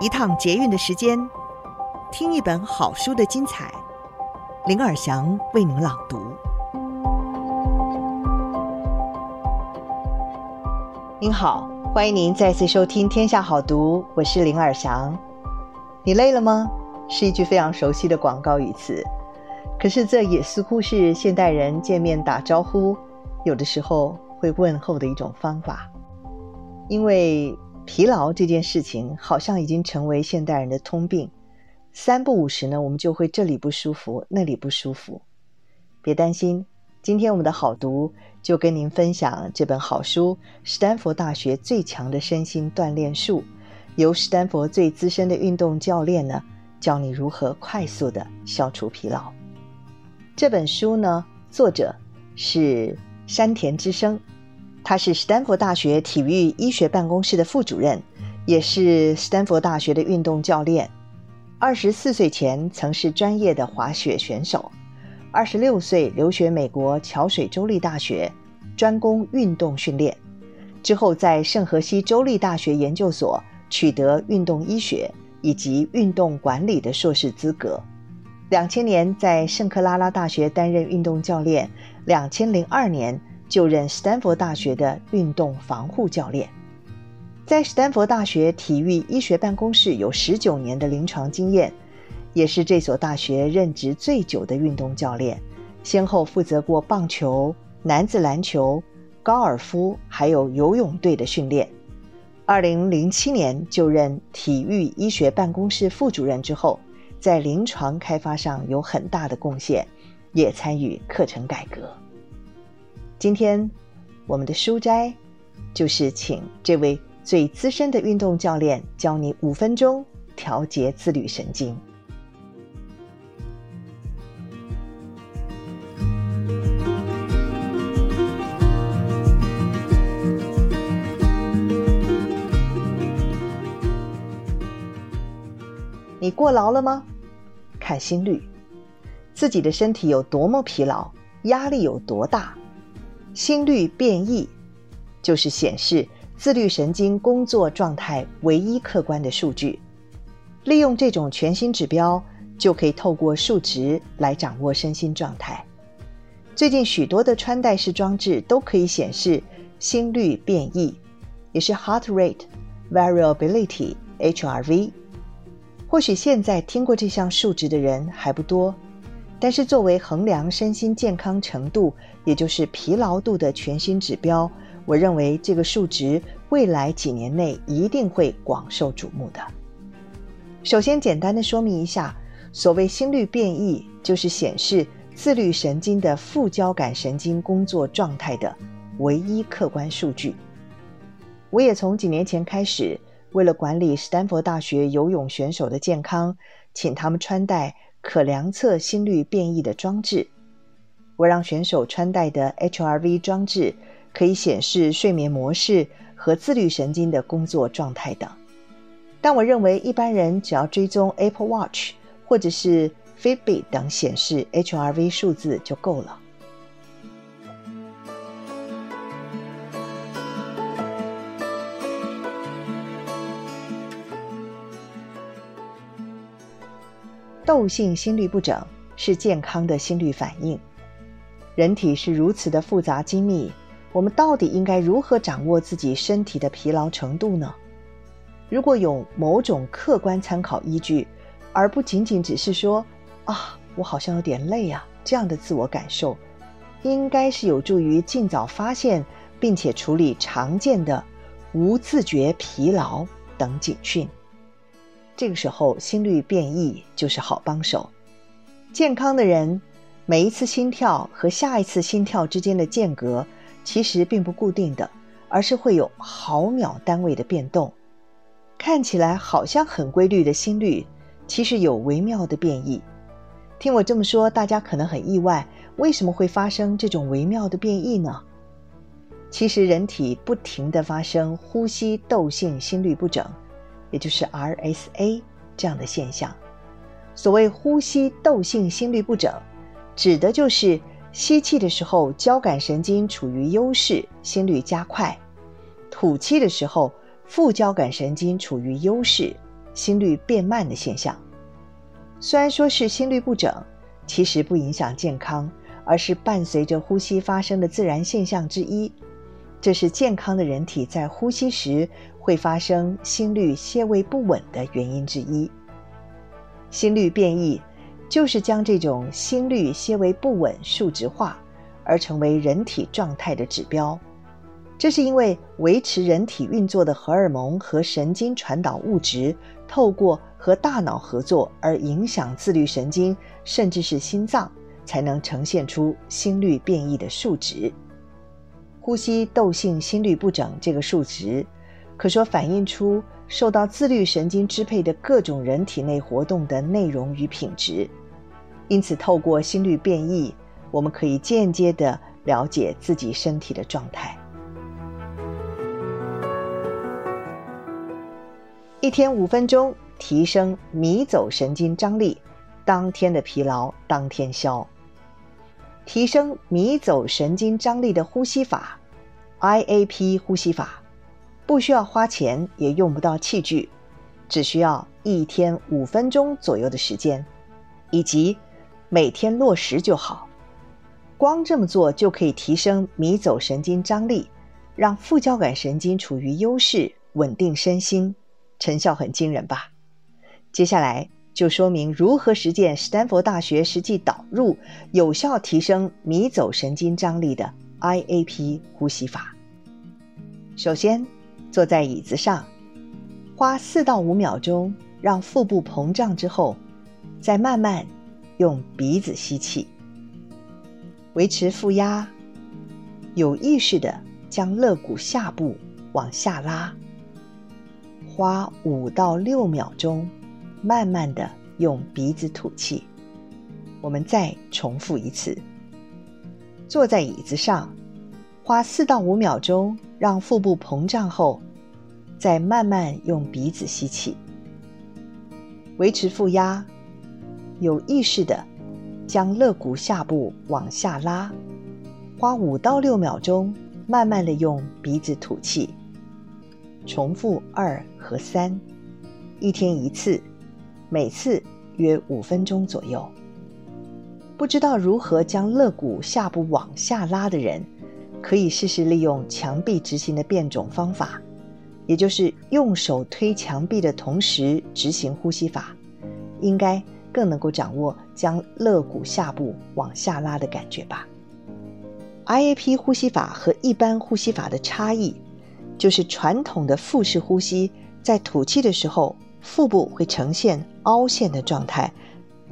一趟捷运的时间，听一本好书的精彩。林尔祥为您朗读。您好，欢迎您再次收听《天下好读》，我是林尔祥。你累了吗？是一句非常熟悉的广告语词，可是这也似乎是现代人见面打招呼，有的时候会问候的一种方法，因为。疲劳这件事情好像已经成为现代人的通病，三不五时呢，我们就会这里不舒服，那里不舒服。别担心，今天我们的好读就跟您分享这本好书《史丹佛大学最强的身心锻炼术》，由史丹佛最资深的运动教练呢，教你如何快速地消除疲劳。这本书呢，作者是山田之生。他是斯坦福大学体育医学办公室的副主任，也是斯坦福大学的运动教练。二十四岁前曾是专业的滑雪选手，二十六岁留学美国桥水州立大学，专攻运动训练。之后在圣荷西州立大学研究所取得运动医学以及运动管理的硕士资格。两千年在圣克拉拉大学担任运动教练，两千零二年。就任史丹佛大学的运动防护教练，在史丹佛大学体育医学办公室有十九年的临床经验，也是这所大学任职最久的运动教练，先后负责过棒球、男子篮球、高尔夫还有游泳队的训练。二零零七年就任体育医学办公室副主任之后，在临床开发上有很大的贡献，也参与课程改革。今天，我们的书斋就是请这位最资深的运动教练教你五分钟调节自律神经。你过劳了吗？看心率，自己的身体有多么疲劳，压力有多大。心率变异，就是显示自律神经工作状态唯一客观的数据。利用这种全新指标，就可以透过数值来掌握身心状态。最近许多的穿戴式装置都可以显示心率变异，也是 Heart Rate Variability（HRV）。或许现在听过这项数值的人还不多。但是，作为衡量身心健康程度，也就是疲劳度的全新指标，我认为这个数值未来几年内一定会广受瞩目的。首先，简单的说明一下，所谓心率变异，就是显示自律神经的副交感神经工作状态的唯一客观数据。我也从几年前开始，为了管理斯坦福大学游泳选手的健康，请他们穿戴。可量测心率变异的装置，我让选手穿戴的 HRV 装置可以显示睡眠模式和自律神经的工作状态等。但我认为一般人只要追踪 Apple Watch 或者是 Fitbit 等显示 HRV 数字就够了。窦性心律不整是健康的心律反应。人体是如此的复杂精密，我们到底应该如何掌握自己身体的疲劳程度呢？如果有某种客观参考依据，而不仅仅只是说“啊，我好像有点累啊”这样的自我感受，应该是有助于尽早发现并且处理常见的无自觉疲劳等警讯。这个时候，心率变异就是好帮手。健康的人，每一次心跳和下一次心跳之间的间隔，其实并不固定的，而是会有毫秒单位的变动。看起来好像很规律的心率，其实有微妙的变异。听我这么说，大家可能很意外，为什么会发生这种微妙的变异呢？其实，人体不停地发生呼吸窦性心律不整。也就是 RSA 这样的现象。所谓呼吸窦性心律不整，指的就是吸气的时候交感神经处于优势，心率加快；吐气的时候副交感神经处于优势，心率变慢的现象。虽然说是心律不整，其实不影响健康，而是伴随着呼吸发生的自然现象之一。这是健康的人体在呼吸时会发生心律些微不稳的原因之一。心律变异就是将这种心律些微不稳数值化，而成为人体状态的指标。这是因为维持人体运作的荷尔蒙和神经传导物质，透过和大脑合作而影响自律神经，甚至是心脏，才能呈现出心律变异的数值。呼吸窦性心律不整这个数值，可说反映出受到自律神经支配的各种人体内活动的内容与品质。因此，透过心率变异，我们可以间接地了解自己身体的状态。一天五分钟，提升迷走神经张力，当天的疲劳当天消。提升迷走神经张力的呼吸法，IAP 呼吸法，不需要花钱，也用不到器具，只需要一天五分钟左右的时间，以及每天落实就好。光这么做就可以提升迷走神经张力，让副交感神经处于优势，稳定身心。成效很惊人吧？接下来就说明如何实践斯坦福大学实际导入、有效提升迷走神经张力的 IAP 呼吸法。首先，坐在椅子上，花四到五秒钟让腹部膨胀之后，再慢慢用鼻子吸气，维持负压，有意识地将肋骨下部往下拉。花五到六秒钟，慢慢的用鼻子吐气。我们再重复一次。坐在椅子上，花四到五秒钟让腹部膨胀后，再慢慢用鼻子吸气。维持负压，有意识的将肋骨下部往下拉。花五到六秒钟，慢慢的用鼻子吐气。重复二和三，一天一次，每次约五分钟左右。不知道如何将肋骨下部往下拉的人，可以试试利用墙壁执行的变种方法，也就是用手推墙壁的同时执行呼吸法，应该更能够掌握将肋骨下部往下拉的感觉吧。IAP 呼吸法和一般呼吸法的差异。就是传统的腹式呼吸，在吐气的时候，腹部会呈现凹陷的状态；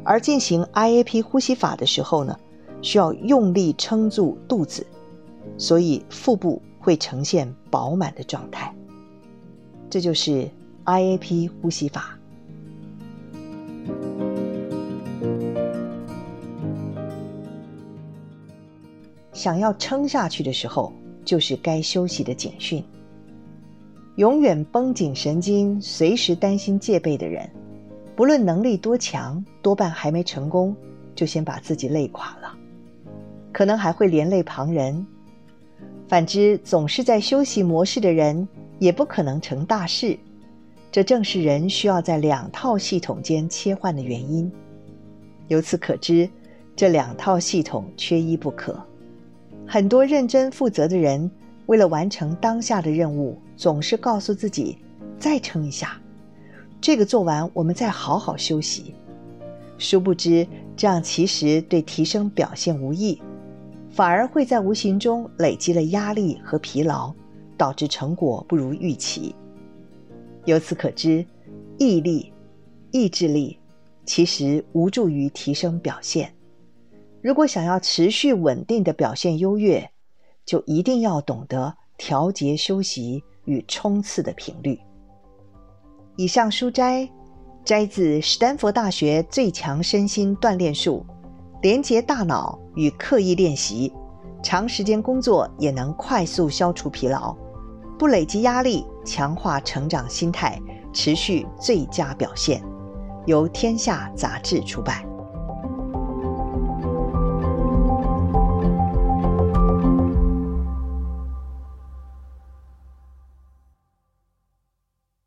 而进行 IAP 呼吸法的时候呢，需要用力撑住肚子，所以腹部会呈现饱满的状态。这就是 IAP 呼吸法。想要撑下去的时候，就是该休息的警讯。永远绷紧神经、随时担心戒备的人，不论能力多强，多半还没成功，就先把自己累垮了，可能还会连累旁人。反之，总是在休息模式的人，也不可能成大事。这正是人需要在两套系统间切换的原因。由此可知，这两套系统缺一不可。很多认真负责的人，为了完成当下的任务，总是告诉自己再撑一下，这个做完我们再好好休息。殊不知，这样其实对提升表现无益，反而会在无形中累积了压力和疲劳，导致成果不如预期。由此可知，毅力、意志力其实无助于提升表现。如果想要持续稳定的表现优越，就一定要懂得调节休息与冲刺的频率。以上书摘摘自史丹佛大学《最强身心锻炼术》，连接大脑与刻意练习，长时间工作也能快速消除疲劳，不累积压力，强化成长心态，持续最佳表现。由天下杂志出版。